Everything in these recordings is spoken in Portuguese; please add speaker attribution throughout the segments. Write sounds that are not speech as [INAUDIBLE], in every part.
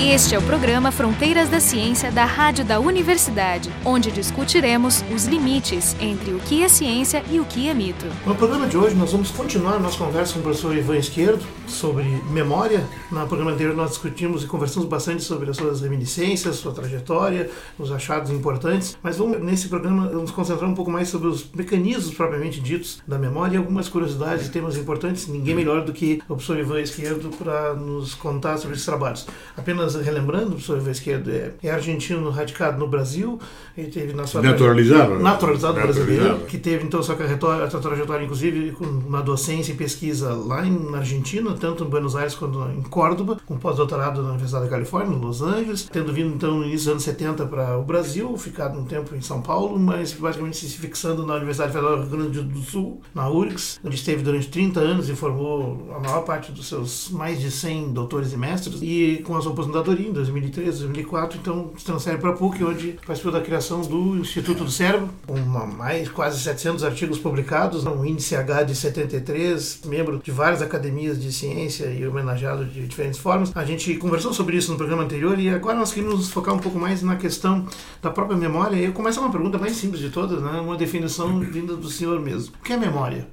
Speaker 1: Este é o programa Fronteiras da Ciência da Rádio da Universidade, onde discutiremos os limites entre o que é ciência e o que é mito.
Speaker 2: No programa de hoje, nós vamos continuar nossa conversa com o professor Ivan Esquerdo sobre memória. No programa anterior, nós discutimos e conversamos bastante sobre as suas reminiscências, sua trajetória, os achados importantes. Mas vamos, nesse programa, nos concentrar um pouco mais sobre os mecanismos propriamente ditos da memória e algumas curiosidades e temas importantes. Ninguém melhor do que o professor Ivan Esquerdo para nos contar sobre esses trabalhos. Apenas relembrando, o professor Ivan Esquerdo é, é argentino radicado no Brasil, ele teve na sua
Speaker 3: naturalizado,
Speaker 2: né? naturalizado, brasileiro, que teve então sua trajetória, sua trajetória inclusive na docência e pesquisa lá na Argentina, tanto em Buenos Aires quanto em Córdoba, com pós-doutorado na Universidade da Califórnia, em Los Angeles, tendo vindo então no início dos anos 70 para o Brasil, ficado um tempo em São Paulo, mas basicamente se fixando na Universidade Federal do Rio Grande do Sul, na URGS, onde esteve durante 30 anos e formou a maior parte dos seus mais de 100 doutores e mestres, e com a sua aposentadoria em 2003, 2004, então se transfere para a PUC, onde participou da criação do Instituto do Cérebro, com mais quase 700 artigos publicados, um índice H de 73, membro de várias academias de ciência e homenageado de diferentes formas. A gente conversou sobre isso no programa anterior e agora nós queremos nos focar um pouco mais na questão da própria memória. E eu começo uma pergunta mais simples de todas, né? uma definição [LAUGHS] vinda do senhor mesmo. O que é memória?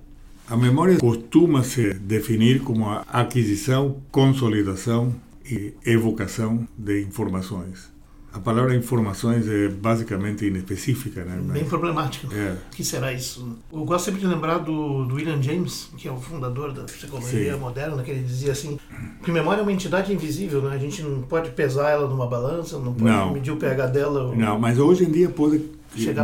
Speaker 3: A memória costuma se definir como a aquisição, consolidação e evocação de informações. A palavra informações é basicamente inespecífica, né?
Speaker 2: Bem problemática. É. O que será isso? Eu gosto sempre de lembrar do, do William James, que é o fundador da psicologia Sim. moderna, que ele dizia assim, que memória é uma entidade invisível, né? A gente não pode pesar ela numa balança, não pode não. medir o pH dela. Ou...
Speaker 3: Não, mas hoje em dia pode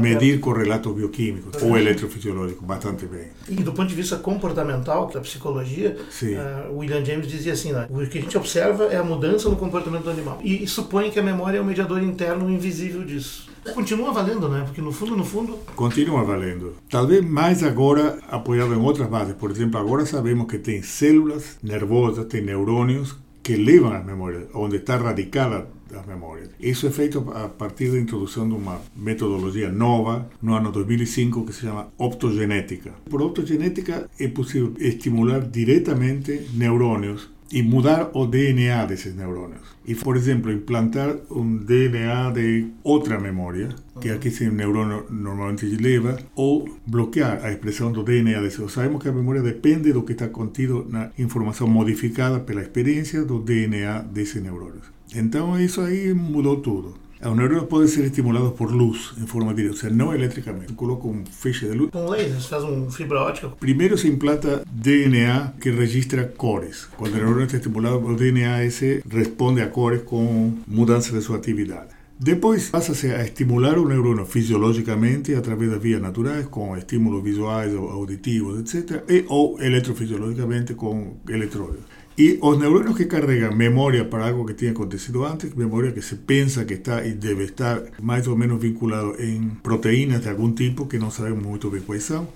Speaker 3: medir correlatos bioquímicos ou eletrofisiológicos bastante bem.
Speaker 2: E do ponto de vista comportamental, da psicologia, uh, William James dizia assim, né, o que a gente observa é a mudança no comportamento do animal. E, e supõe que a memória é o mediador interno invisível disso. Continua valendo, né? Porque no fundo, no fundo...
Speaker 3: Continua valendo. Talvez mais agora apoiado em outras bases. Por exemplo, agora sabemos que tem células nervosas, tem neurônios que levam a memória, onde está radicada Isso é feito a partir da introdução de uma metodologia nova no ano 2005 que se chama optogenética. Por optogenética é possível estimular diretamente neurônios e mudar o DNA desses neurônios. E, por exemplo, implantar um DNA de outra memória, que aqui esse neurônio normalmente leva, ou bloquear a expressão do DNA desse. Sabemos que a memória depende do que está contido na informação modificada pela experiência do DNA desse neurônio. Então isso aí mudou tudo. Os neurônios podem ser estimulados por luz em forma direta, ou seja, não eletricamente. Coloca um feixe de luz.
Speaker 2: Com laser, faz um fibra ótica.
Speaker 3: Primeiro se implanta DNA que registra cores. Quando o neurônio está estimulado, o DNA esse responde a cores com mudança de sua atividade. Depois passa-se a estimular o neurônio fisiologicamente através das vias naturais, com estímulos visuais, auditivos, etc., e ou eletrofisiologicamente com eletrodos. Y los neuronas que cargan memoria para algo que tiene acontecido antes, memoria que se piensa que está y debe estar más o menos vinculado en proteínas de algún tipo que no sabemos muy bien cuáles son.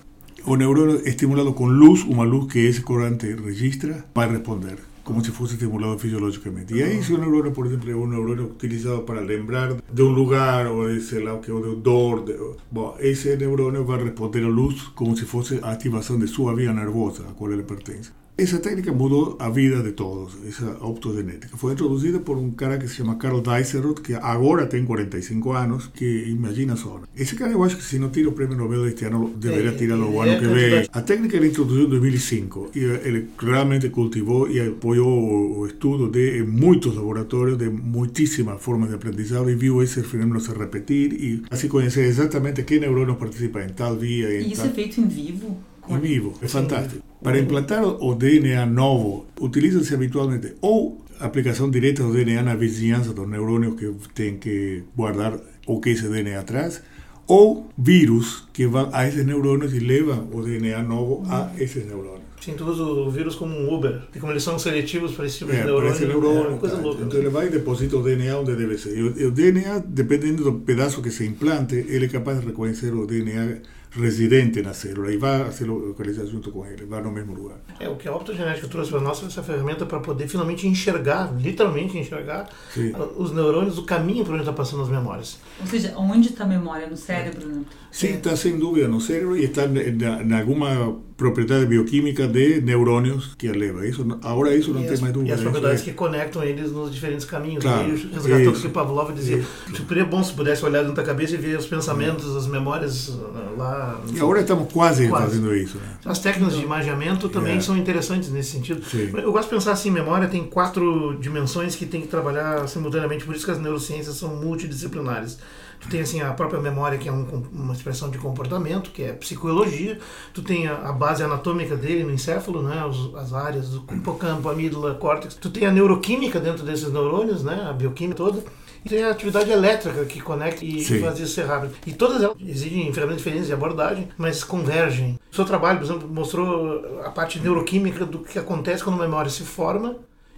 Speaker 3: O neurona estimulado con luz, una luz que ese corante registra, va a responder como si fuese estimulado fisiológicamente. Y ahí si un neurona, por ejemplo, un neurona utilizado para lembrar de un lugar o de ese lado que o de de, bueno, ese neurona va a responder a luz como si fuese activación de su vía nervosa a cual le pertenece. Esa técnica mudou a vida de todos, essa optogenética. Foi introduzida por um cara que se chama Carl Dijsselroth, que agora tem 45 anos, que imagina só. Esse cara eu acho que se não tira o prêmio Nobel deste ano, deveria tirar o ano que vem. A técnica ele introduziu em 2005 e ele realmente cultivou e apoiou o estudo de muitos laboratórios, de muitíssimas formas de aprendizado e viu esse fenômeno se repetir e assim conhecer exatamente que neurônios participam em tal via.
Speaker 4: E isso
Speaker 3: tal...
Speaker 4: é feito em vivo?
Speaker 3: Em vivo, é fantástico. Para implantar o DNA novo, utiliza-se habitualmente ou aplicação direta do DNA na vizinhança dos neurônios que tem que guardar o que esse DNA traz, ou vírus que vão a esses neurônios e levam o DNA novo a esses neurônios.
Speaker 2: Tu usa o vírus como um Uber, e como eles são seletivos para esse tipo de é, neurônio, esse neurônio é uma coisa tá. louca.
Speaker 3: Então ele vai e deposita o DNA onde deve ser. E o, o DNA, dependendo do pedaço que se implante, ele é capaz de reconhecer o DNA residente na célula e vai se localizar junto com ele, vai no mesmo lugar.
Speaker 2: É, o que a optogenética trouxe para nós é essa ferramenta para poder finalmente enxergar, literalmente enxergar, Sim. os neurônios, o caminho por onde está passando as memórias.
Speaker 4: Ou seja, onde está a memória? No cérebro, né?
Speaker 3: Sim, está sem dúvida no cérebro e está em alguma propriedade bioquímica de neurônios que a leva. Isso, agora isso não e tem
Speaker 2: as,
Speaker 3: mais dúvida.
Speaker 2: E as propriedades que conectam eles nos diferentes caminhos. Claro, e resgatou o que Pavlov dizia. Seria bom se pudesse olhar dentro da cabeça e ver os pensamentos, as memórias uh, lá.
Speaker 3: E agora estamos quase, quase. fazendo isso. Né?
Speaker 2: As técnicas de imagiamento também é. são interessantes nesse sentido. Sim. Eu gosto de pensar assim, memória tem quatro dimensões que tem que trabalhar simultaneamente, por isso que as neurociências são multidisciplinares. Tu tem assim a própria memória, que é um, uma expressão de comportamento, que é psicologia. Tu tem a, a base anatômica dele no encéfalo, né? Os, as áreas do hipocampo, amígdala, córtex. Tu tem a neuroquímica dentro desses neurônios, né? A bioquímica toda. E tem a atividade elétrica que conecta e Sim. faz isso ser rápido. E todas elas exigem ferramentas diferentes de abordagem, mas convergem. O seu trabalho, por exemplo, mostrou a parte neuroquímica do que acontece quando a memória se forma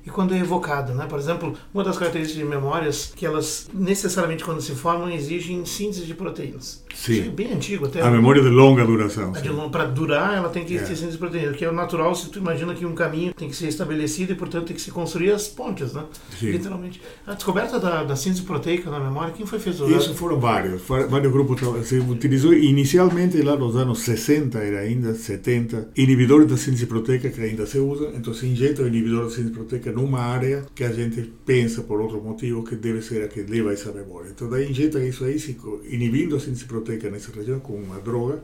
Speaker 2: e quando é evocado, né? Por exemplo, uma das características de memórias que elas necessariamente quando se formam exigem síntese de proteínas.
Speaker 3: Sim. Isso
Speaker 2: é bem antigo até.
Speaker 3: A memória de longa duração.
Speaker 2: Para durar, ela tem que é. síntese de proteínas, que é natural se tu imagina que um caminho tem que ser estabelecido e, portanto, tem que se construir as pontes, né? Sim. Literalmente. A descoberta da, da síntese proteica na memória, quem foi fez
Speaker 3: Isso foram vários, vários grupos. Se utilizou inicialmente lá nos anos 60, era ainda 70, inibidores da síntese proteica que ainda se usa, então se injeta o inibidor da síntese proteica numa área que a gente pensa por outro motivo que deve ser a que leva essa memória. Então daí injeta isso aí, inibindo a síntese proteica nessa região com uma droga,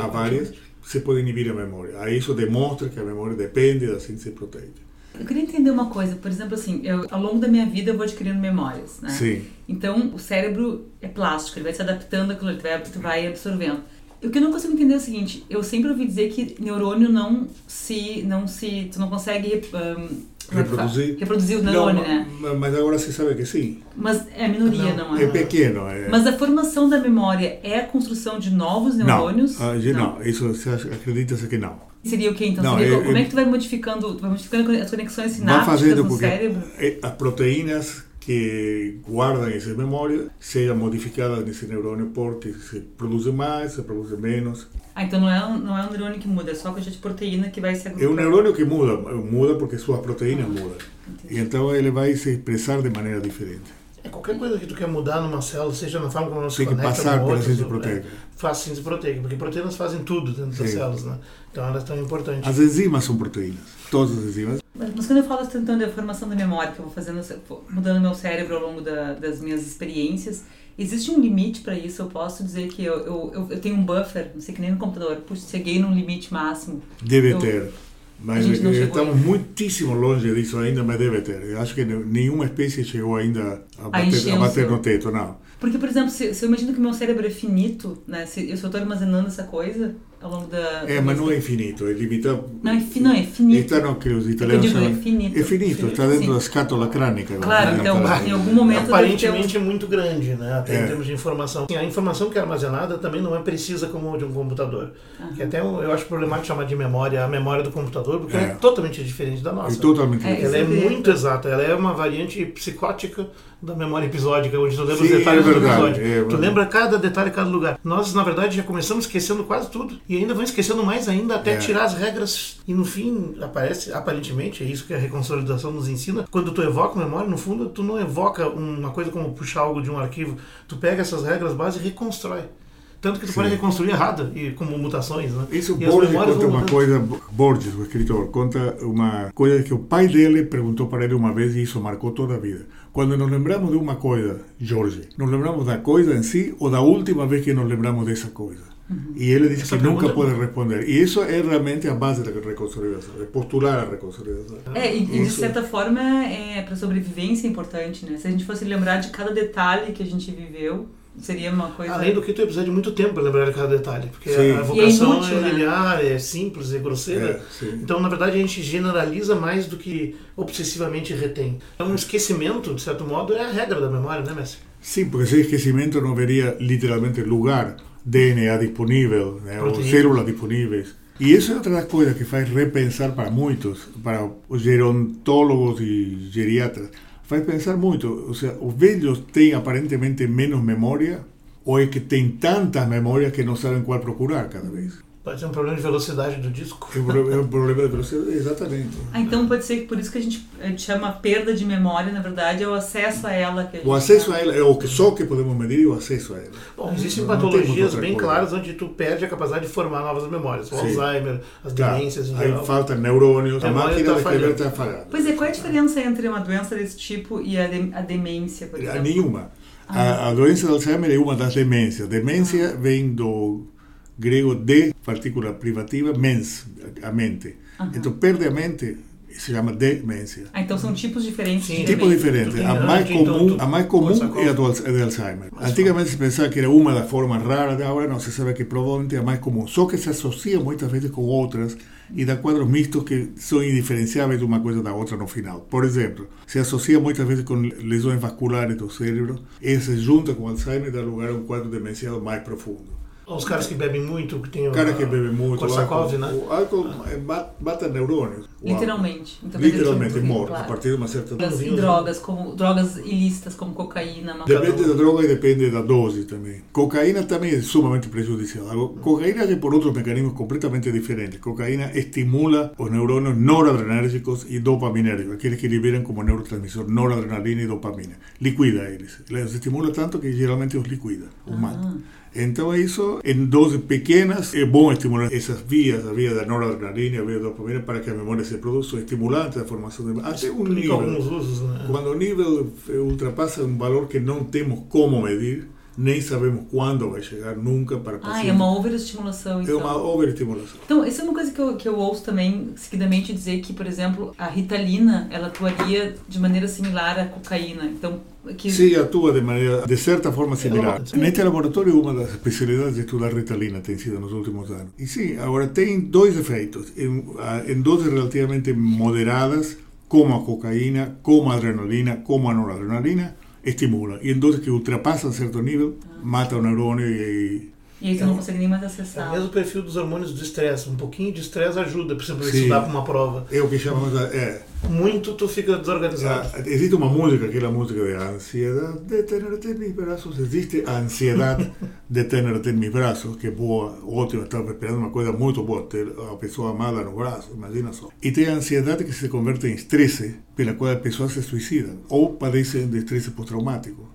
Speaker 3: há várias, se pode inibir a memória. Aí isso demonstra que a memória depende da síntese proteica.
Speaker 4: Eu queria entender uma coisa, por exemplo, assim, eu, ao longo da minha vida eu vou adquirindo memórias, né?
Speaker 3: Sim.
Speaker 4: Então o cérebro é plástico, ele vai se adaptando àquilo, tu vai, tu vai absorvendo. O que eu não consigo entender é o seguinte, eu sempre ouvi dizer que neurônio não se, não se, tu não consegue um,
Speaker 3: reproduzir.
Speaker 4: Reproduzir o neurônio, né?
Speaker 3: Mas agora se sabe que sim.
Speaker 4: Mas é minoria, não,
Speaker 3: não é? É pequeno. É...
Speaker 4: Mas a formação da memória é a construção de novos neurônios?
Speaker 3: Não, não. não. isso acredita-se que não.
Speaker 4: Seria o que então? Não, Seria, é, como é que tu vai modificando, vai modificando as conexões sinápticas no cérebro?
Speaker 3: As proteínas que guardam essa memória sejam modificadas nesse neurônio porque se produz mais, se produz menos.
Speaker 4: Ah, então não é, um, não é um neurônio que muda, é só a quantidade de proteína que vai se
Speaker 3: agrupar. É um neurônio que muda, muda porque suas proteínas ah, mudam. Entendi. E então ele vai se expressar de maneira diferente.
Speaker 2: É qualquer coisa que tu quer mudar numa célula, seja na forma como ela se
Speaker 3: Tem que
Speaker 2: conecta
Speaker 3: passar pela síntese proteica.
Speaker 2: É, faz síntese proteica, porque proteínas fazem tudo dentro Sim. das células, né? Então elas são importantes.
Speaker 3: As enzimas são proteínas, todas as enzimas.
Speaker 4: Mas, mas quando eu falo tentando a formação da memória, que eu vou fazendo, mudando meu cérebro ao longo da, das minhas experiências, existe um limite para isso? Eu posso dizer que eu, eu, eu, tenho um buffer, não sei que nem no computador, puxa, cheguei num limite máximo.
Speaker 3: Deve eu, ter. Mas estamos muitíssimo longe disso ainda, mas deve ter. Eu acho que nenhuma espécie chegou ainda a bater, a bater no teto, não.
Speaker 4: Porque, por exemplo, se, se eu imagino que o meu cérebro é finito, né? Se eu só estou armazenando essa coisa, ao longo da.
Speaker 3: É, mas não é infinito, é limitado.
Speaker 4: Não, é, não, é finito.
Speaker 3: Está no que os italianos chamam. É finito. É finito, está dentro Sim. da escátola crânica.
Speaker 4: Claro, então, em algum momento.
Speaker 2: Aparentemente é muito grande, né? Até é. em termos de informação. A informação que é armazenada também não é precisa como de um computador. Uhum. Que até eu acho problemático chamar de memória a memória do computador, porque é, é totalmente diferente da nossa.
Speaker 3: É totalmente diferente.
Speaker 2: Ela é muito exata, ela é uma variante psicótica da memória episódica, onde tu lembra os detalhes é verdade, episódio. É tu lembra cada detalhe, cada lugar. Nós, na verdade, já começamos esquecendo quase tudo. E ainda vamos esquecendo mais ainda até é. tirar as regras. E no fim, aparece, aparentemente, é isso que a reconsolidação nos ensina. Quando tu evoca memória, no fundo, tu não evoca uma coisa como puxar algo de um arquivo. Tu pega essas regras básicas e reconstrói. Tanto que tu Sim. pode reconstruir errado, e como mutações, né?
Speaker 3: Isso e Borges conta uma coisa, Borges, o escritor, conta uma coisa que o pai dele perguntou para ele uma vez e isso marcou toda a vida. Quando nos lembramos de uma coisa, Jorge, nos lembramos da coisa em si ou da última vez que nos lembramos dessa coisa? Uhum. E ele diz Essa que nunca pode responder. E isso é realmente a base da reconciliação, é postular a reconciliação.
Speaker 4: É, e, e de certa forma, é, para sobrevivência é importante, né? Se a gente fosse lembrar de cada detalhe que a gente viveu, seria uma coisa.
Speaker 2: Além do que, tu ia precisar de muito tempo para lembrar de cada detalhe, porque sim. a vocação é, inútil, é né? linear, é simples, é grosseira. É, então, na verdade, a gente generaliza mais do que obsessivamente retém. Então, um esquecimento, de certo modo, é a regra da memória, né, Messi?
Speaker 3: Sim, porque esse esquecimento não veria literalmente lugar. DNA disponível, né, ou células disponíveis. E isso é outra das coisas que faz repensar para muitos, para os gerontólogos e geriatras, faz pensar muito. Ou seja, os velhos têm aparentemente menos memória Ou é que tem tantas memórias que não sabem qual procurar cada vez?
Speaker 2: Pode ser um problema de velocidade do disco.
Speaker 3: É um problema de velocidade, exatamente.
Speaker 4: Ah, então pode ser que por isso que a gente, a gente chama perda de memória, na verdade, é o acesso a ela. Que a
Speaker 3: o acesso a ela, é o que só que podemos medir é o acesso a ela.
Speaker 2: Bom, existem patologias bem coisa. claras onde tu perde a capacidade de formar novas memórias. O Sim. Alzheimer, as claro. demências em
Speaker 3: geral. Aí falta neurônios, a, a máquina tá escrever está falhando.
Speaker 4: Pois é, qual é a diferença entre uma doença desse tipo e a, de, a demência, por exemplo?
Speaker 3: Nenhuma. Ah. A, a doença de Alzheimer é uma das demências. Demência ah. vem do grego de, partícula privativa, mens, a mente. Uhum. Então, perde a mente se chama demência.
Speaker 4: Ah, então são tipos diferentes
Speaker 3: Sim, de Tipo diferente. A mais comum, a mais comum é a de Alzheimer. Antigamente se pensava que era uma das formas raras, agora não se sabe que provavelmente é a mais comum. Só que se associa muitas vezes com outras e dá quadros mistos que são indiferenciáveis de uma coisa da outra no final. Por exemplo, se associa muitas vezes com lesões vasculares do cérebro e se junta com Alzheimer dá lugar a um quadro demencial mais profundo.
Speaker 2: Os caras que bebem muito, que tem o
Speaker 3: cara que bebe muito,
Speaker 2: o álcool,
Speaker 3: né? O álcool ah. mata neurônios.
Speaker 4: Literalmente.
Speaker 3: Então, Literalmente morre claro. a partir de uma certa
Speaker 4: dose. E drogas, como drogas ilícitas como cocaína.
Speaker 3: Depende da droga e depende da dose também. Cocaína também é sumamente prejudicial. A cocaína é por outros mecanismos completamente diferentes. Cocaína estimula os neurônios noradrenérgicos e dopaminérgicos, aqueles que liberam como neurotransmissor noradrenalina e dopamina. Liquida eles. Les estimula tanto que geralmente os liquida, os ah. mata. Então isso, em doses pequenas, é bom estimular essas vias, a via da noradrenalina, a via da dopamina, para que a memória se produza, estimulante da formação de... Até um nível,
Speaker 2: usos, né?
Speaker 3: quando o nível ultrapassa um valor que não temos como medir, nem sabemos quando vai chegar, nunca para
Speaker 4: paciente. Ah, é uma overestimulação, então.
Speaker 3: É uma então. overestimulação.
Speaker 4: Então, isso é uma coisa que eu, que eu ouço também, seguidamente, dizer que, por exemplo, a ritalina, ela atuaria de maneira similar à cocaína. Então, que...
Speaker 3: Sim, atua de maneira, de certa forma similar. Neste laboratório, uma das especialidades de estudar ritalina tem sido nos últimos anos. E sim, agora tem dois efeitos. Em, em doses relativamente moderadas, como a cocaína, como a adrenalina, como a noradrenalina, estimula. E em doses que ultrapassam certo nível, mata o neurônio e
Speaker 4: e aí você não consegue nem mais acessar.
Speaker 2: É o mesmo perfil dos hormônios do estresse. Um pouquinho de estresse ajuda, por exemplo, estudar para uma prova.
Speaker 3: É o que chamamos de... É.
Speaker 2: Muito tu fica desorganizado.
Speaker 3: Ah, existe uma música, que é a música de ansiedade de tenerte em meus braços. Existe a ansiedade [LAUGHS] de tenerte em meus braços, que é boa, ótima, estava esperando uma coisa muito boa, ter a pessoa amada no braço, imagina só. E tem a ansiedade que se converte em estresse, pela qual a pessoa se suicida, ou padece de estresse pós-traumático.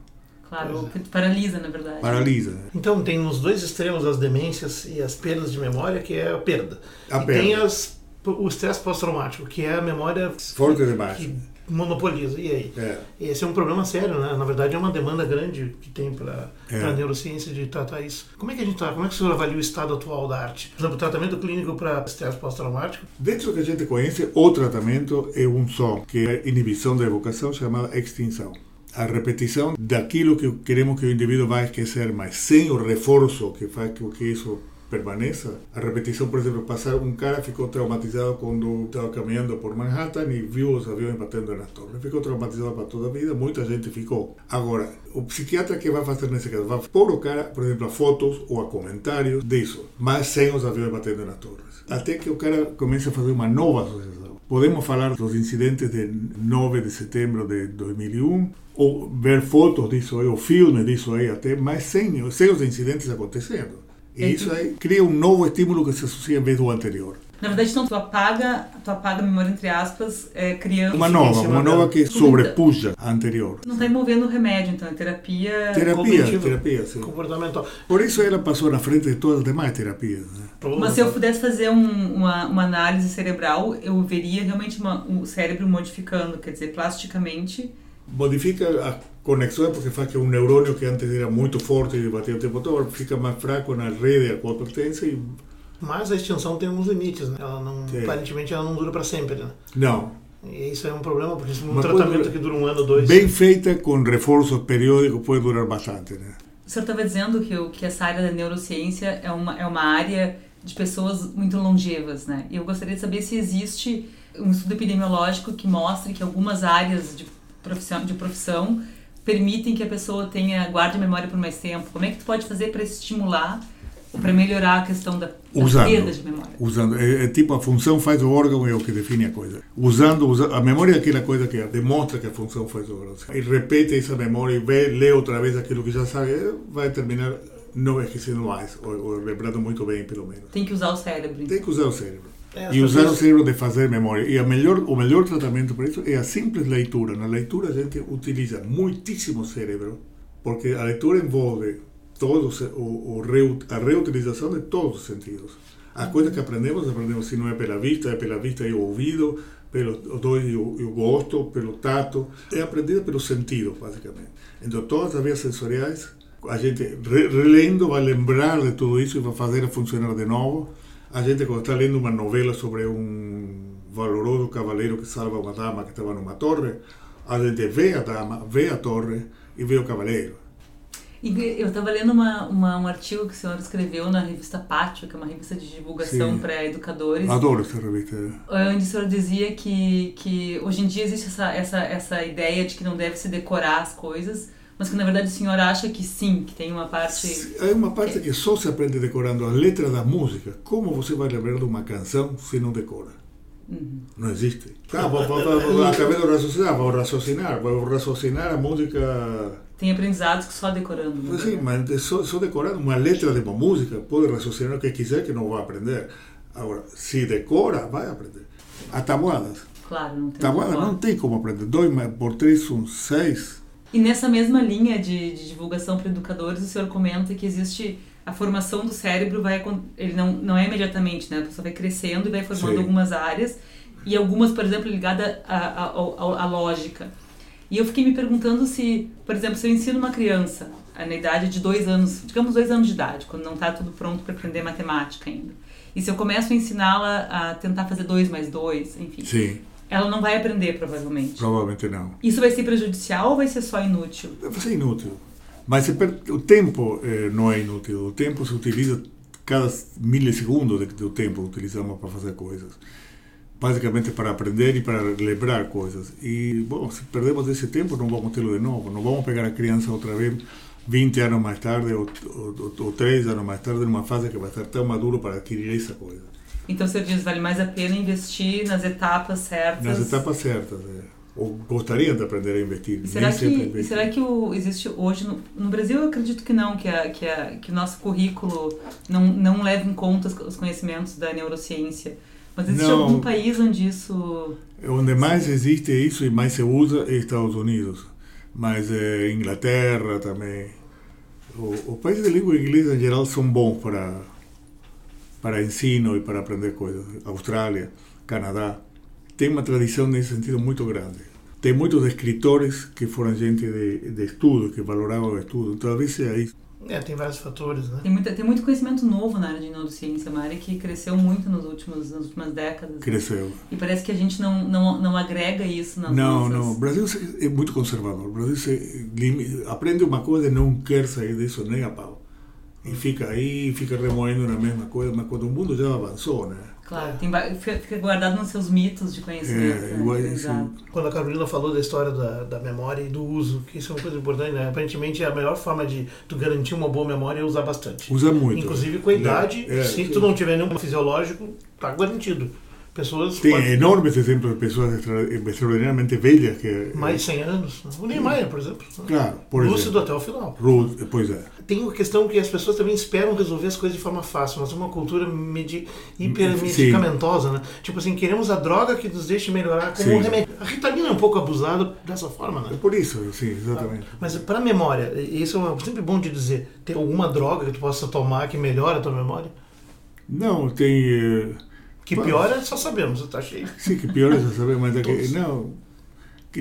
Speaker 4: Claro, é. paralisa, na verdade.
Speaker 3: Paralisa.
Speaker 2: Então, tem nos dois extremos as demências e as perdas de memória, que é a perda.
Speaker 3: A
Speaker 2: e
Speaker 3: perda.
Speaker 2: tem as, o estresse pós-traumático, que é a memória
Speaker 3: forte demais.
Speaker 2: Que monopoliza. E aí?
Speaker 3: É.
Speaker 2: Esse é um problema sério, né? Na verdade, é uma demanda grande que tem para é. a neurociência de tratar isso. Como é que a gente tá? Como é que o senhor avalia o estado atual da arte? Por exemplo, o tratamento clínico para estresse pós-traumático?
Speaker 3: Dentro do que a gente conhece, o tratamento é um só, que é a inibição da evocação, chamada extinção a repetição daquilo que queremos que o indivíduo vai esquecer, mas sem o reforço que faz com que isso permaneça. A repetição, por exemplo, passar um cara ficou traumatizado quando estava caminhando por Manhattan e viu os aviões batendo nas torres. Ficou traumatizado para toda a vida, muita gente ficou. Agora, o psiquiatra que vai fazer nesse caso vai pôr o cara, por exemplo, a fotos ou a comentários disso, mas sem os aviões batendo nas torres. Até que o cara comece a fazer uma nova associação. Podemos falar dos incidentes de 9 de setembro de 2001, ou ver fotos disso aí, ou filmes disso aí até, mas sem, sem os incidentes acontecendo. E isso aí cria um novo estímulo que se associa em vez do anterior.
Speaker 4: Na verdade, então, tu apaga, tu apaga a memória, entre aspas, é, criando...
Speaker 3: Uma nova, uma nova que sobrepuja a anterior.
Speaker 4: Não está envolvendo o remédio, então, é terapia...
Speaker 3: Terapia, terapia, sim.
Speaker 2: Comportamental.
Speaker 3: Por isso ela passou na frente de todas as demais terapias. Né?
Speaker 4: Mas se eu pudesse fazer um, uma, uma análise cerebral, eu veria realmente uma, o cérebro modificando, quer dizer, plasticamente...
Speaker 3: Modifica a conexão porque faz que um neurônio que antes era muito forte e batia o tempo todo, fica mais fraco na rede a qual pertence e
Speaker 2: mas a extinção tem uns limites, né? Ela não, aparentemente ela não dura para sempre, né?
Speaker 3: Não.
Speaker 2: E isso é um problema, porque um Uma tratamento que dura um ano ou dois...
Speaker 3: Bem feita, com reforço periódico, pode durar bastante, né?
Speaker 4: O senhor estava dizendo que, o, que essa área da neurociência é uma, é uma área de pessoas muito longevas, né? E eu gostaria de saber se existe um estudo epidemiológico que mostre que algumas áreas de profissão, de profissão permitem que a pessoa tenha guarde a memória por mais tempo. Como é que tu pode fazer para estimular para melhorar a questão da, da
Speaker 3: usando,
Speaker 4: perda de memória?
Speaker 3: Usando. É, é, tipo, a função faz o órgão é o que define a coisa. Usando, usa, a memória é aquela coisa que demonstra que a função faz o órgão. E repete essa memória e vê, lê outra vez aquilo que já sabe, vai terminar não esquecendo mais, ou, ou lembrando muito bem, pelo menos.
Speaker 4: Tem que usar o cérebro. Então.
Speaker 3: Tem que usar o cérebro. É, e usar o cérebro de fazer memória. E a melhor, o melhor tratamento para isso é a simples leitura. Na leitura a gente utiliza muitíssimo cérebro, porque a leitura envolve todos o, o reu, a reutilização de todos os sentidos. As coisas que aprendemos, aprendemos se não é pela vista, é pela vista e o ouvido, pelo dois e o, e o gosto, pelo tato. É aprendida pelo sentido, basicamente. Então, todas as vias sensoriais, a gente relendo vai lembrar de tudo isso e vai fazer funcionar de novo. A gente, quando está lendo uma novela sobre um valoroso cavaleiro que salva uma dama que estava numa torre, a gente vê a dama, vê a torre e vê o cavaleiro.
Speaker 4: Eu estava lendo uma, uma, um artigo que o senhor escreveu na revista Pátio, que é uma revista de divulgação para educadores.
Speaker 3: Adoro essa revista.
Speaker 4: Onde o senhor dizia que, que hoje em dia existe essa, essa, essa ideia de que não deve se decorar as coisas, mas que na verdade o senhor acha que sim, que tem uma parte.
Speaker 3: É uma parte que só se aprende decorando a letra da música. Como você vai lembrar de uma canção se não decora? Uhum. Não existe. Ah, vou, vou, vou, acabei de raciocinar, vou raciocinar, vou raciocinar a música
Speaker 4: tem aprendizados que só decorando.
Speaker 3: Né? Sim, mas só, só decorando uma letra de uma música, pode raciocinar o que quiser que não vai aprender. Agora, se decora, vai aprender. A tabuadas.
Speaker 4: Claro, não tem
Speaker 3: Tabuada não tem como aprender. Dois por três são seis.
Speaker 4: E nessa mesma linha de, de divulgação para educadores, o senhor comenta que existe a formação do cérebro vai ele não, não é imediatamente, né? A pessoa vai crescendo e vai formando Sim. algumas áreas e algumas, por exemplo, ligadas à lógica. E eu fiquei me perguntando se, por exemplo, se eu ensino uma criança na idade de dois anos, digamos dois anos de idade, quando não está tudo pronto para aprender matemática ainda, e se eu começo a ensiná-la a tentar fazer dois mais dois, enfim.
Speaker 3: Sim.
Speaker 4: Ela não vai aprender, provavelmente.
Speaker 3: Provavelmente não.
Speaker 4: Isso vai ser prejudicial ou vai ser só inútil?
Speaker 3: Vai ser inútil. Mas o tempo eh, não é inútil. O tempo se utiliza cada milissegundo do tempo utilizamos para fazer coisas basicamente para aprender e para lembrar coisas. E, bom, se perdemos esse tempo, não vamos tê-lo de novo. Não vamos pegar a criança outra vez 20 anos mais tarde ou, ou, ou 3 anos mais tarde, numa fase que vai estar tão maduro para adquirir essa coisa.
Speaker 4: Então, você diz, vale mais a pena investir nas etapas certas?
Speaker 3: Nas etapas certas, é. Ou gostaria de aprender a investir.
Speaker 4: E será, que, será que o, existe hoje, no, no, Brasil eu acredito que não, que, a, que, a, que o nosso currículo não, não leva em conta os conhecimentos da neurociência. Mas existe não, algum país onde isso.
Speaker 3: Onde mais existe isso e mais se usa é Estados Unidos. Mas é, Inglaterra também. Os países de língua inglesa em geral são bons para, para ensino e para aprender coisas. Austrália, Canadá. Tem uma tradição nesse sentido muito grande. Tem muitos escritores que foram gente de, de estudo, que valoravam o estudo. Talvez seja isso.
Speaker 2: É, tem vários fatores, né?
Speaker 4: Tem, muita, tem muito conhecimento novo na área de neurociência, uma área que cresceu muito nos últimos, nas últimas décadas.
Speaker 3: Cresceu.
Speaker 4: E parece que a gente não, não, não agrega isso nas
Speaker 3: Não, nossas... não. O Brasil é muito conservador. O Brasil se, aprende uma coisa e não quer sair disso nem a pau. E fica aí, fica remoendo na mesma coisa, mas quando o mundo já avançou, né?
Speaker 4: Claro, tem, fica guardado nos seus mitos de conhecimento. É,
Speaker 3: né? né?
Speaker 2: Quando a Carolina falou da história da, da memória e do uso, que isso é uma coisa importante, né? Aparentemente a melhor forma de tu garantir uma boa memória é usar bastante.
Speaker 3: Usa muito.
Speaker 2: Inclusive com a idade, é, é, se tu não tiver nenhum fisiológico, tá garantido. Pessoas
Speaker 3: Tem enormes exemplos de pessoas extraordinariamente velhas que...
Speaker 2: Mais de 100 anos. O Neymar, por exemplo.
Speaker 3: Claro, por
Speaker 2: Lúcido
Speaker 3: exemplo.
Speaker 2: até o final.
Speaker 3: Pois é.
Speaker 2: Tem uma questão que as pessoas também esperam resolver as coisas de forma fácil. Nós temos uma cultura medi... hipermedicamentosa, né? Tipo assim, queremos a droga que nos deixe melhorar como um remédio. A Ritalina é um pouco abusada dessa forma, né?
Speaker 3: É por isso, sim, exatamente.
Speaker 2: Mas para a memória, isso é sempre bom de dizer. Tem alguma droga que tu possa tomar que melhora a tua memória?
Speaker 3: Não, tem...
Speaker 2: Que piora, só sabemos, está cheio.
Speaker 3: Sim, que piora, já sabemos, mas é que, não,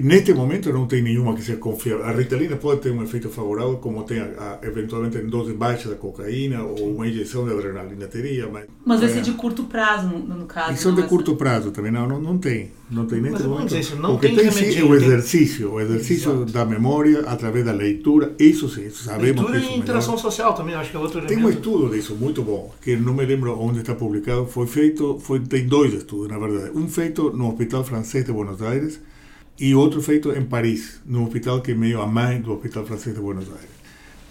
Speaker 3: neste momento não tem nenhuma que seja confiável. A Ritalina pode ter um efeito favorável, como tem a, a, eventualmente em dose baixa da cocaína ou uma injeção de adrenalina teria, mas...
Speaker 4: Mas vai ser de curto prazo, no, no caso.
Speaker 3: E são de curto prazo também, não, não, não tem. Não tem neste momento.
Speaker 2: Isso, não
Speaker 3: o que
Speaker 2: tem,
Speaker 3: tem sim é o exercício, o exercício Exato. da memória através da leitura, isso sim, sabemos
Speaker 2: leitura
Speaker 3: que isso
Speaker 2: e interação melhor. social também, acho que é outro
Speaker 3: elemento. Tem um estudo disso, muito bom, que não me lembro onde está publicado, foi feito, foi, tem dois estudos, na verdade. Um feito no Hospital Francês de Buenos Aires, e outro feito em Paris, no hospital que é meio a mãe do Hospital Francês de Buenos Aires,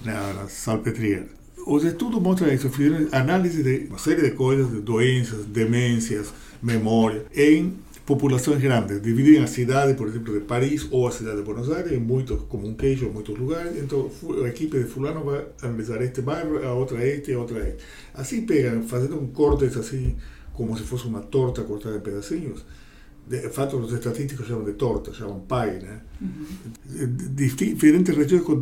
Speaker 3: na, na Salpêtrière. os estudos mostram isso, fizeram de uma série de coisas, de doenças, demências, memória, em populações grandes, dividem a cidade, por exemplo, de Paris ou a cidade de Buenos Aires, em muitos, como um queijo, em muitos lugares. Então, a equipe de fulano vai analisar este bairro, a outra este, a outra este. Assim pegam, fazendo um cortes assim, como se fosse uma torta cortada em pedacinhos. De fato, os estatísticos chamam de torta, chamam né? Uhum. Diferentes regiões com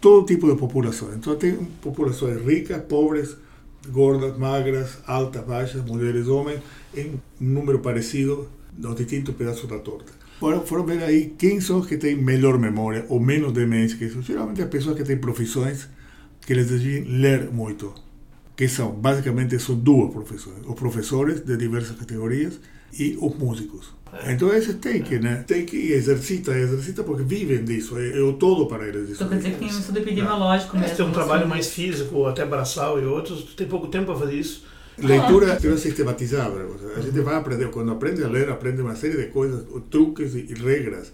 Speaker 3: todo tipo de população. Então, tem populações ricas, pobres, gordas, magras, altas, baixas, mulheres, homens, em um número parecido nos distintos pedaços da torta. Foram, foram ver aí quem são os que têm melhor memória ou menos demência que isso. Geralmente as pessoas que têm profissões que eles exigem ler muito, que são, basicamente, são duas profissões. Os professores de diversas categorias e os músicos. Então esses têm que, né? Tem que exercita, exercita porque vivem disso, é, é o todo para eles.
Speaker 4: Isso então quer dizer que tem um estudo epidemiológico mesmo.
Speaker 2: Se tem um trabalho mais físico, até braçal e outros, tem pouco tempo para fazer isso.
Speaker 3: Leitura deve sistematizada. A gente vai aprender, quando aprende a ler, aprende uma série de coisas, truques e regras.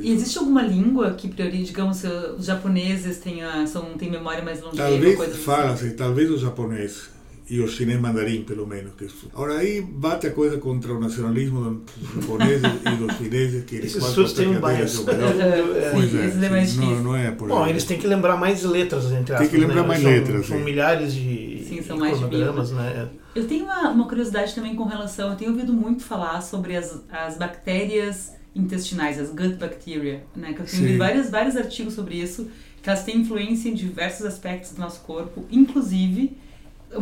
Speaker 4: E existe alguma língua que prioriza, digamos, os japoneses têm, a, são, têm memória mais longeva?
Speaker 3: Talvez fala assim, talvez o japonês e o chinês mandarim, pelo menos. Que Agora aí bate a coisa contra o nacionalismo dos japoneses e dos chineses, que eles
Speaker 2: quase têm um bias.
Speaker 3: Pois é,
Speaker 4: é mais
Speaker 3: não, não é por
Speaker 2: Bom, eles têm que lembrar mais letras, entre aspas.
Speaker 3: Tem que lembrar
Speaker 2: né?
Speaker 3: mais
Speaker 2: são,
Speaker 3: letras.
Speaker 2: São
Speaker 3: sim.
Speaker 2: milhares de
Speaker 4: Sim, são mais
Speaker 2: cronogramas, né?
Speaker 4: Eu tenho uma, uma curiosidade também com relação, eu tenho ouvido muito falar sobre as, as bactérias intestinais, as gut bacteria, né? Que eu tenho lido vários, vários artigos sobre isso, que elas têm influência em diversos aspectos do nosso corpo, inclusive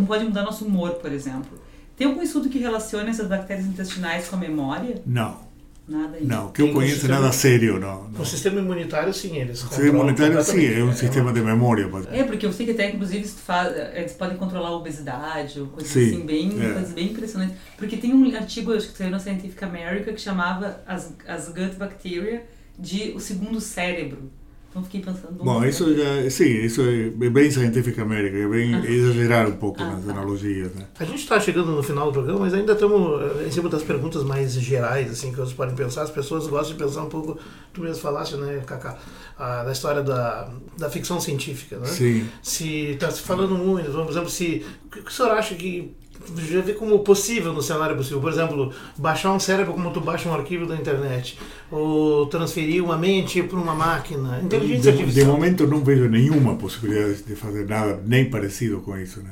Speaker 4: pode mudar nosso humor, por exemplo. Tem algum estudo que relacione essas bactérias intestinais com a memória?
Speaker 3: Não.
Speaker 4: Nada ainda.
Speaker 3: Não, que eu conheço nada sério, não. não.
Speaker 2: O sistema imunitário, sim, eles
Speaker 3: O sistema imunitário, sim, é um sistema de memória. Mas...
Speaker 4: É, porque eu sei que até, inclusive, faz, eles podem controlar a obesidade, ou coisas
Speaker 3: Sim,
Speaker 4: assim, bem,
Speaker 3: é.
Speaker 4: coisas bem impressionantes. Porque tem um artigo, acho que saiu na Scientific America, que chamava as, as gut bacteria de o segundo cérebro. Então fiquei pensando...
Speaker 3: Bom, isso já, sim, isso é bem Scientific American, é bem
Speaker 4: Ah.
Speaker 3: exagerar um pouco
Speaker 4: Ah,
Speaker 3: nas
Speaker 4: tá.
Speaker 3: analogias, né?
Speaker 2: A gente está chegando no final do programa, mas ainda estamos eh, em cima das perguntas mais gerais, assim, que vocês podem pensar. As pessoas gostam de pensar um pouco, tu mesmo falaste, né, Cacá, da história da, da ficção científica, né?
Speaker 3: Sim.
Speaker 2: Se está se falando muito, por exemplo, se, o que o senhor acha que já vê como possível no cenário possível? Por exemplo, baixar um cérebro como tu baixa um arquivo da internet, ou transferir uma mente para uma máquina, inteligência
Speaker 3: De, de
Speaker 2: artificial.
Speaker 3: momento não vejo nenhuma possibilidade de fazer nada nem parecido com isso, né?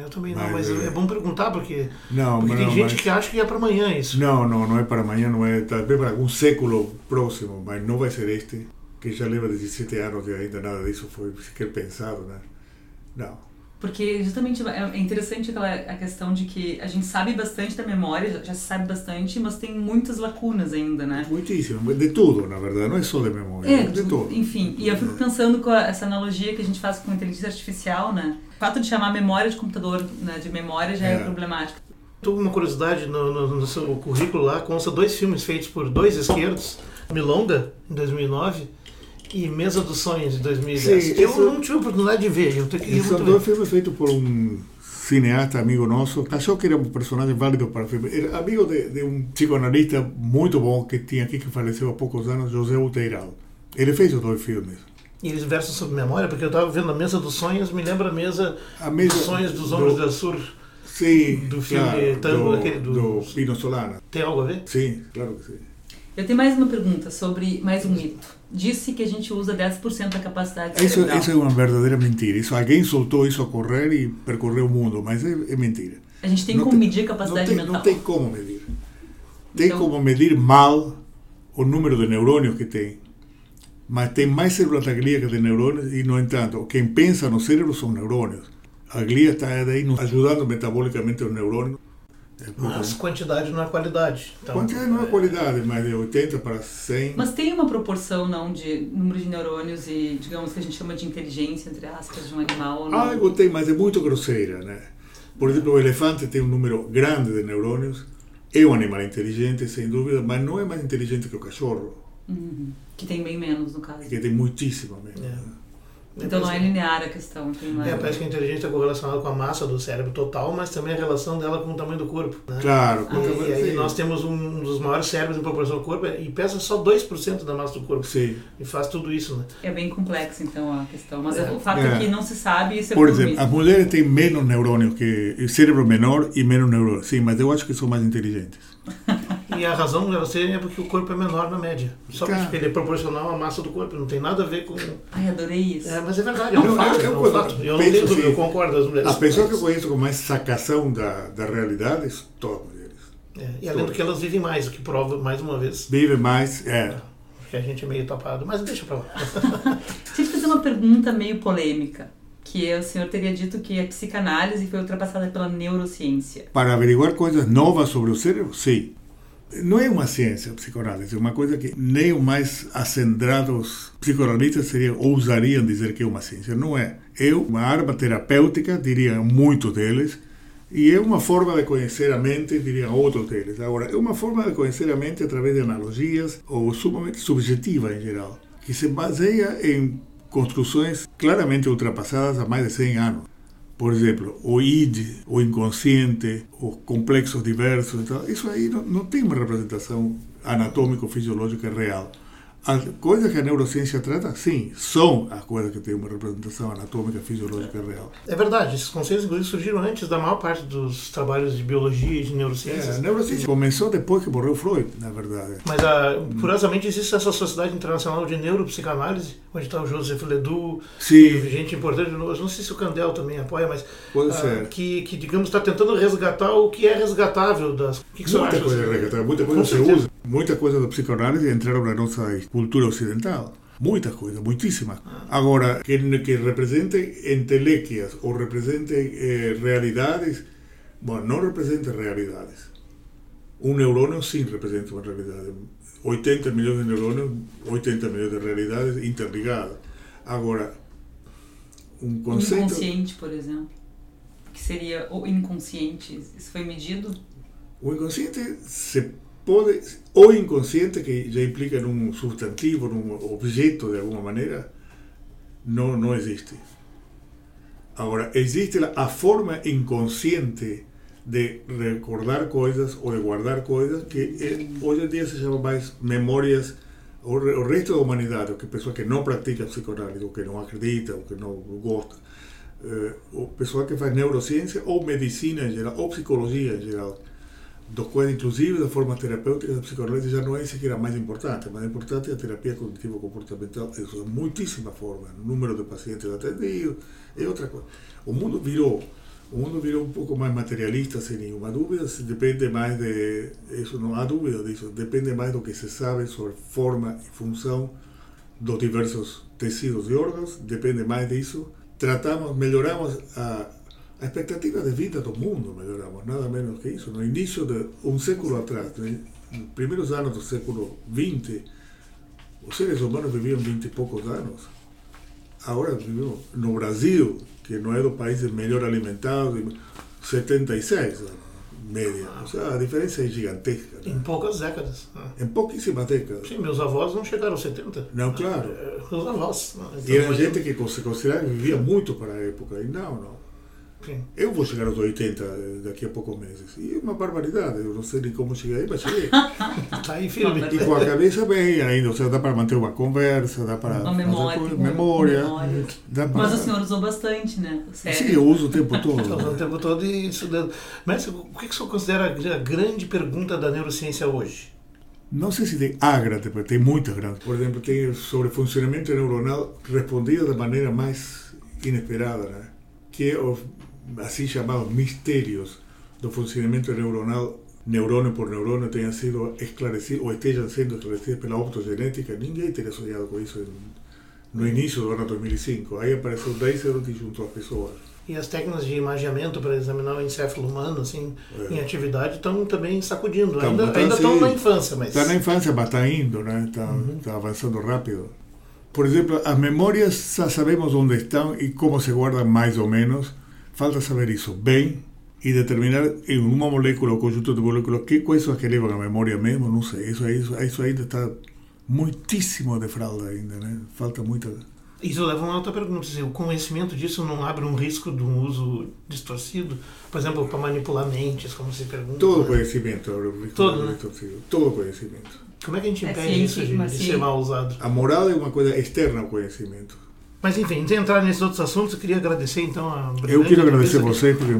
Speaker 2: Eu também não,
Speaker 3: Mas,
Speaker 2: mas
Speaker 3: é-
Speaker 2: é bom perguntar, porque,
Speaker 3: Não,
Speaker 2: porque tem
Speaker 3: não,
Speaker 2: gente
Speaker 3: mas-
Speaker 2: que acha que é para amanhã isso.
Speaker 3: Não, não, não é para amanhã, não é talvez para algum século próximo, mas não vai ser este, que já leva 17 anos e ainda nada disso foi sequer pensado, né? Não.
Speaker 4: Porque justamente é é interessante aquela a questão de que a gente sabe bastante da memória, já, já se sabe bastante, mas tem muitas lacunas ainda, né?
Speaker 3: Muitíssimo, de tudo, na verdade, não é só de memória,
Speaker 4: É,
Speaker 3: de tudo.
Speaker 4: enfim, e eu fico pensando com a- essa analogia que a gente faz com a inteligência artificial, né? O fato de chamar memória de computador né, de memória já é,
Speaker 3: É.
Speaker 4: problemático.
Speaker 2: Tô com uma curiosidade, no, no- no seu currículo lá consta dois filmes feitos por dois esquerdos, Milonga, em 2009, e Mesa dos Sonhos, em 2010.
Speaker 3: Sim,
Speaker 2: eu
Speaker 3: isso-
Speaker 2: não tive a oportunidade de ver, eu tenho que ir
Speaker 3: E são
Speaker 2: muito
Speaker 3: dois
Speaker 2: ver.
Speaker 3: filmes feitos por um cineasta amigo nosso, achou que era um personagem válido para o filme. Era amigo de, de um psicoanalista muito bom que tinha aqui, que faleceu há poucos anos, José Uteiral. Ele fez os dois filmes.
Speaker 2: E eles versam sobre memória, porque eu estava vendo a Mesa dos Sonhos, me lembra a Mesa
Speaker 3: A mesa
Speaker 2: dos Sonhos dos Homens
Speaker 3: do,
Speaker 2: do Sul.
Speaker 3: Sim,
Speaker 2: do filme
Speaker 3: claro,
Speaker 2: Tango,
Speaker 3: do,
Speaker 2: aquele do-
Speaker 3: do Pino Solana.
Speaker 2: Tem algo a ver?
Speaker 3: Sim, claro que sim.
Speaker 4: Eu tenho mais uma pergunta sobre mais um mito. Disse que a gente usa 10% da capacidade
Speaker 3: Isso,
Speaker 4: cerebral.
Speaker 3: isso é uma verdadeira mentira. Isso, alguém soltou isso a correr e percorreu o mundo, mas é, é mentira.
Speaker 4: A gente tem
Speaker 3: Não
Speaker 4: como
Speaker 3: tem-
Speaker 4: medir a capacidade
Speaker 3: não tem,
Speaker 4: mental.
Speaker 3: Não tem como medir. Tem
Speaker 4: Então-
Speaker 3: como medir mal o número de neurônios que tem. Mas tem mais células da glia que de neurônios e, no entanto, quem pensa no cérebro são neurônios. A glia está aí nos ajudando metabolicamente os neurônios. É por-
Speaker 2: Mas quantidade não é qualidade. Então,
Speaker 3: Quantidade não é qualidade, mas de 80 para 100.
Speaker 4: Mas tem uma proporção, não, de número de neurônios e, digamos, que a gente chama de inteligência, entre aspas, de um animal ou não?
Speaker 3: Algo tem, mas é muito grosseira, né? Por exemplo, o elefante tem um número grande de neurônios. É um animal inteligente, sem dúvida, mas não é mais inteligente que o cachorro,
Speaker 4: Uhum. Que tem bem menos, no caso.
Speaker 3: que tem muitíssimo menos.
Speaker 2: É.
Speaker 4: Então não é linear a questão. Tem
Speaker 2: mais... É, parece que a inteligência está correlacionada com a massa do cérebro total, mas também a relação dela com o tamanho do corpo. Né?
Speaker 3: Claro.
Speaker 2: Ah, e, e aí nós temos um dos maiores cérebros em proporção ao corpo e pesa só 2% da massa do corpo.
Speaker 3: Sim.
Speaker 2: E faz tudo isso, né?
Speaker 4: É bem complexo, então, a questão. Mas é. o fato é. é. que não se sabe isso é
Speaker 3: Por exemplo, as mulheres têm menos neurônios, que cérebro menor e menos neurônios. Sim, mas eu acho que são mais inteligentes. [LAUGHS]
Speaker 2: E a razão dela ser é porque o corpo é menor na média. Só porque ele é proporcional à massa do corpo. Não tem nada a ver com.
Speaker 4: Ai, adorei isso.
Speaker 2: É, mas é verdade, é um fato. Eu, eu, é um fato. eu não tenho dúvida, eu concordo. As mulheres
Speaker 3: a pessoa que eu conheço com mais sacação da, da realidade são todas mulheres.
Speaker 2: É, e além do que elas vivem mais, o que prova mais uma vez.
Speaker 3: Vivem mais, é.
Speaker 2: Porque a gente é meio tapado, mas deixa pra lá. [LAUGHS]
Speaker 4: Deixa eu fazer uma pergunta meio polêmica que o senhor teria dito que a psicanálise foi ultrapassada pela neurociência.
Speaker 3: Para averiguar coisas novas sobre o cérebro, sim. Não é uma ciência a psicanálise, é uma coisa que nem os mais acendrados psicanalistas seriam, ousariam dizer que é uma ciência. Não é. É uma arma terapêutica, diriam muitos deles, e é uma forma de conhecer a mente, diriam outros deles. Agora, é uma forma de conhecer a mente através de analogias, ou sumamente subjetiva em geral, que se baseia em construções claramente ultrapassadas há mais de 100 anos. Por exemplo, o id, o inconsciente, os complexos diversos, isso aí não, não tem uma representação anatômico-fisiológica real. As coisas que a neurociência trata, sim, são as coisas que têm uma representação anatômica fisiológica real.
Speaker 2: É verdade, esses conceitos inclusive surgiram antes da maior parte dos trabalhos de biologia e de neurociência.
Speaker 3: É, a neurociência começou depois que morreu Freud, na verdade.
Speaker 2: Mas, ah, curiosamente, existe essa Sociedade Internacional de Neuropsicanálise, onde está o Joseph Ledoux,
Speaker 3: sim.
Speaker 2: gente importante, não sei se o Candel também apoia, mas
Speaker 3: Pode ah, ser.
Speaker 2: Que, que, digamos, está tentando resgatar o que é resgatável das... O que, que
Speaker 3: muita coisa é resgatável, muita coisa você usa. Muita coisa da psicanálise entraram na nossa cultura ocidental. Muitas coisas, muitíssimas. Agora, que, que representem entelequias ou representem eh, realidades, bom, não representam realidades. Um neurônio sim representa uma realidade. 80 milhões de neurônios, 80 milhões de realidades interligadas. Agora, um conceito...
Speaker 4: Inconsciente, por exemplo. Que seria o inconsciente. Isso foi medido?
Speaker 3: O inconsciente se pode, o inconsciente, que já implica num substantivo, num objeto de alguma maneira, não, não existe. Agora, existe a forma inconsciente de recordar coisas ou de guardar coisas que é, hoje em dia se chama mais memórias o, o resto da humanidade, que pessoa que não pratica psicanálise, ou que não acredita, ou que não gosta, eh, o pessoal que faz neurociência ou medicina em geral, ou psicologia em geral, dos quais, inclusive, da forma terapêutica da psicanálise já não é isso que era mais importante. Mais importante é a terapia cognitivo-comportamental, isso é muitíssima forma, número de pacientes atendidos, é outra coisa. O mundo virou, o mundo virou um pouco mais materialista, sem nenhuma dúvida, depende mais de, isso não há dúvida disso, depende mais do que se sabe sobre forma e função dos diversos tecidos e órgãos, depende mais disso. Tratamos, melhoramos a a expectativa de vida do mundo melhoramos, nada menos que isso. No início de um século atrás, nos primeiros anos do século XX, os seres humanos viviam 20 e poucos anos. Agora vivimos no Brasil, que não é do país melhor alimentado, 76 anos, média. Ou seja, a diferença é gigantesca.
Speaker 2: Né? Em poucas décadas.
Speaker 3: Em pouquíssimas décadas.
Speaker 2: Sim, meus avós não chegaram aos 70.
Speaker 3: Não, claro.
Speaker 2: Meus avós.
Speaker 3: Então, e era gente que se considerava vivia muito para a época. E não, não. Sim. Eu vou chegar aos 80 daqui a poucos meses. E é uma barbaridade. Eu não sei nem como chegar aí, mas cheguei.
Speaker 2: Está [LAUGHS] aí firme.
Speaker 3: E com a cabeça bem ainda. Ou seja, dá para manter uma conversa, dá para.
Speaker 4: Uma memória.
Speaker 3: Memória.
Speaker 4: memória. Para... Mas o senhor usou bastante, né?
Speaker 3: Sério? Sim, eu uso o tempo todo.
Speaker 2: o tempo todo e estudando. Mas o que o senhor considera a grande pergunta da neurociência hoje?
Speaker 3: Não sei se tem a grande, porque tem muitas grandes. Por exemplo, tem sobre funcionamento neuronal respondida de maneira mais inesperada, né? Que é o así llamados misterios do funcionamento neuronal neurônio por neurônio tenham sido esclarecidos ou estejam sendo esclarecidos pela optogenética, ninguém teria sonhado com isso no início do ano 2005. Aí apareceu 10 anos e juntou as pessoas.
Speaker 2: E as técnicas de imagiamento para examinar o encéfalo humano assim, é. em atividade estão também sacudindo. Tão, ainda estão na infância, mas...
Speaker 3: Está na infância, mas está indo, né? está, uhum. está avançando rápido. Por exemplo, as memórias já sabemos onde estão e como se guardam mais ou menos, Falta saber isso bem e determinar em uma molécula ou conjunto de moléculas que coisas que levam a memória mesmo, não sei. Isso, isso, isso ainda está muitíssimo de fralda ainda, né? Falta muita...
Speaker 2: Isso leva a uma outra pergunta. O conhecimento disso não abre um risco de um uso distorcido? Por exemplo, para manipular mentes, como se pergunta.
Speaker 3: Todo né? conhecimento abre um risco
Speaker 2: Todo, né?
Speaker 3: distorcido. Todo conhecimento.
Speaker 2: Como é que a gente impede é isso de, de ser mal usado?
Speaker 3: A moral é uma coisa externa ao conhecimento.
Speaker 2: Mas enfim, antes de entrar nesses outros assuntos, eu queria agradecer então a.
Speaker 3: Eu quero agradecer a você porque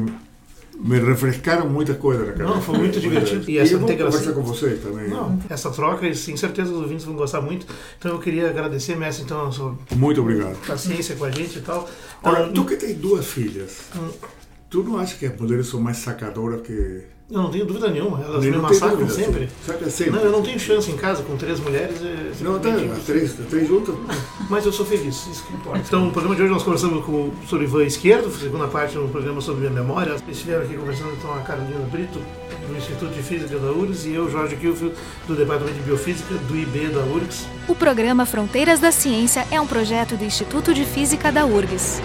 Speaker 3: me refrescaram muitas coisas na cabeça.
Speaker 2: Não, foi muito [LAUGHS] divertido.
Speaker 3: E, essa integração. conversar com você também.
Speaker 2: Não, essa troca, e sim, certeza os ouvintes vão gostar muito. Então eu queria agradecer, mestre, então, a sua
Speaker 3: muito obrigado.
Speaker 2: paciência com a gente e tal.
Speaker 3: Agora, tu que tem duas filhas, hum. tu não acha que as mulheres são mais sacadoras que
Speaker 2: eu não tenho dúvida nenhuma. Elas me massacram sempre.
Speaker 3: Saca sempre.
Speaker 2: Não, eu não tenho chance em casa com três mulheres.
Speaker 3: É não, tá, três, três juntas.
Speaker 2: Mas eu sou feliz, isso que importa. Então, no programa de hoje nós conversamos com, sobre Ivan Esquerdo, segunda parte do programa sobre minha memória. Eles estiveram aqui conversando então a Carolina Brito, do Instituto de Física da URGS, e eu, Jorge Kilfield, do Departamento de Biofísica do IB da URGS.
Speaker 1: O programa Fronteiras da Ciência é um projeto do Instituto de Física da URGS.